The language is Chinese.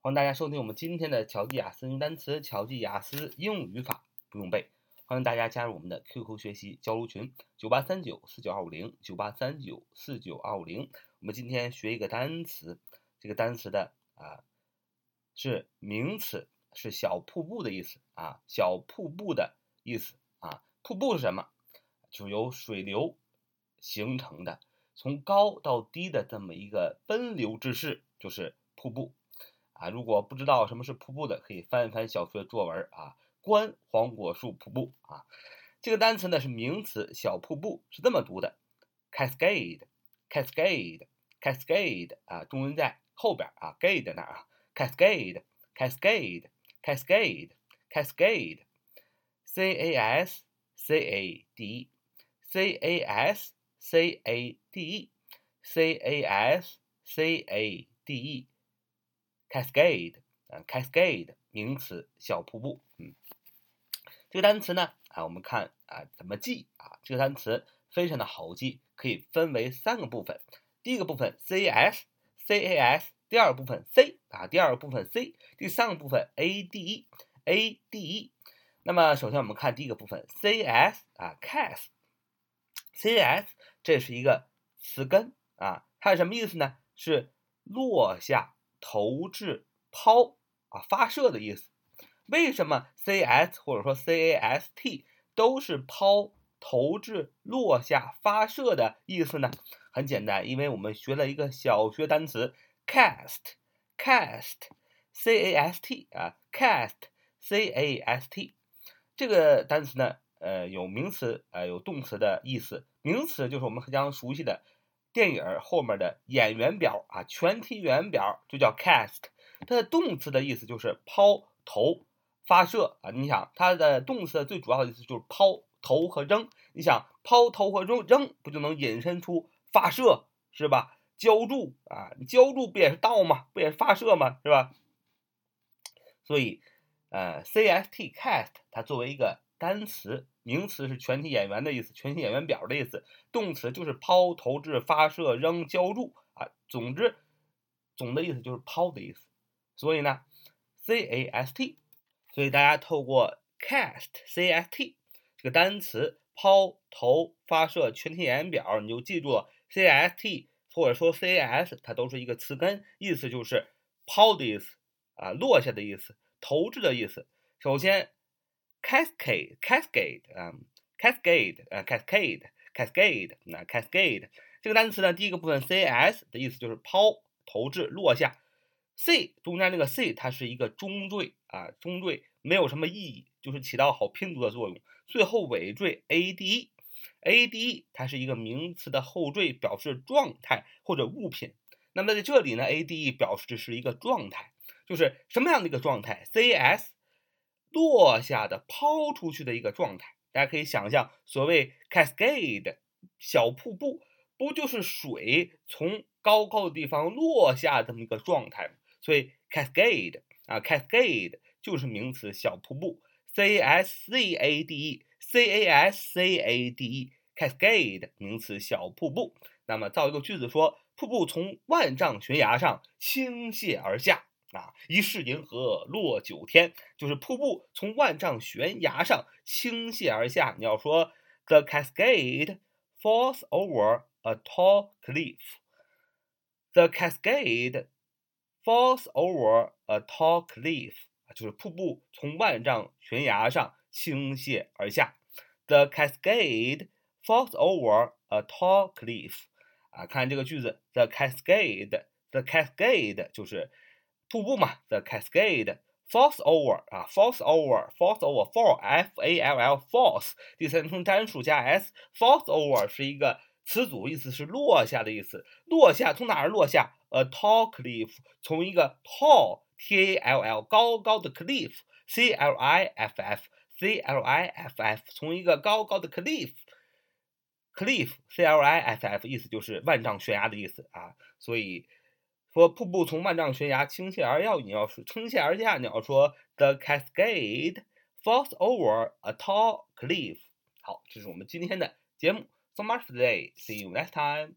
欢迎大家收听我们今天的巧记雅思英语单词、巧记雅思英语语法不用背。欢迎大家加入我们的 QQ 学习交流群：九八三九四九二五零九八三九四九二五零。我们今天学一个单词，这个单词的啊是名词，是小瀑布的意思啊，小瀑布的意思啊。瀑布是什么？就由水流形成的，从高到低的这么一个奔流之势，就是瀑布。啊，如果不知道什么是瀑布的，可以翻一翻小学作文啊，《观黄果树瀑布》啊。这个单词呢是名词，小瀑布是这么读的：cascade，cascade，cascade 啊，重音在后边啊，gade 那儿啊，cascade，cascade，cascade，cascade，c a s c a d e，c a s c a d e，c a s c a d e。Cascade 啊，cascade 名词，小瀑布。嗯，这个单词呢啊，我们看啊怎么记啊？这个单词非常的好记，可以分为三个部分。第一个部分 c a s c a s，第二个部分 c 啊，第二个部分 c，第三个部分 a d e a d e。那么首先我们看第一个部分 c s 啊，cas，c s 这是一个词根啊，它是什么意思呢？是落下。投掷、抛啊，发射的意思。为什么 c s 或者说 c a s t 都是抛、投掷、落下、发射的意思呢？很简单，因为我们学了一个小学单词 cast，cast，c a s t 啊，cast，c a s t 这个单词呢，呃，有名词，呃，有动词的意思。名词就是我们非常熟悉的。电影后面的演员表啊，全体演员表就叫 cast。它的动词的意思就是抛、投、发射啊。你想，它的动词最主要的意思就是抛、投和扔。你想，抛、投和扔，扔不就能引申出发射是吧？浇筑啊，浇筑不也是倒吗？不也是发射吗？是吧？所以，呃，cast cast 它作为一个单词。名词是全体演员的意思，全体演员表的意思。动词就是抛、投掷、发射、扔、浇筑啊。总之，总的意思就是抛的意思。所以呢，c a s t。所以大家透过 cast c s t 这个单词，抛、投、发射全体演员表，你就记住了 c s t 或者说 cs，它都是一个词根，意思就是抛的意思啊，落下的意思，投掷的意思。首先。Cascade cascade 啊，cascade 啊，cascade cascade 那 cascade 这个单词呢，第一个部分 c s 的意思就是抛、投掷、落下。c 中间那个 c 它是一个中缀啊，中缀没有什么意义，就是起到好拼读的作用。最后尾缀 a d e a d e 它是一个名词的后缀，表示状态或者物品。那么在这里呢，a d e 表示的是一个状态，就是什么样的一个状态？c s 落下的、抛出去的一个状态，大家可以想象，所谓 cascade 小瀑布，不就是水从高高的地方落下这么一个状态吗？所以 cascade 啊，cascade 就是名词小瀑布，c s c a d e，c a s c a d e，cascade 名词小瀑布。那么造一个句子说，瀑布从万丈悬崖上倾泻而下。啊，疑是银河落九天，就是瀑布从万丈悬崖上倾泻而下。你要说 The cascade falls over a tall cliff. The cascade falls over a tall cliff，就是瀑布从万丈悬崖上倾泻而下。The cascade falls over a tall cliff。啊，看这个句子，The cascade，The cascade 就是。瀑布嘛，the cascade falls over 啊，falls over，falls over，fall，f a l l，falls，第三人称单数加 s，falls over 是一个词组，意思是落下的意思。落下从哪儿落下？a tall cliff，从一个 tall，t a l l，高高的 cliff，c l i f f，c l i f f，从一个高高的 cliff，cliff，c l i f f，意思就是万丈悬崖的意思啊，所以。 说瀑布从万丈悬崖倾泻而下，你要是倾泻而下，你要说 The cascade falls over a tall cliff。好，这是我们今天的节目。So much for today. See you next time.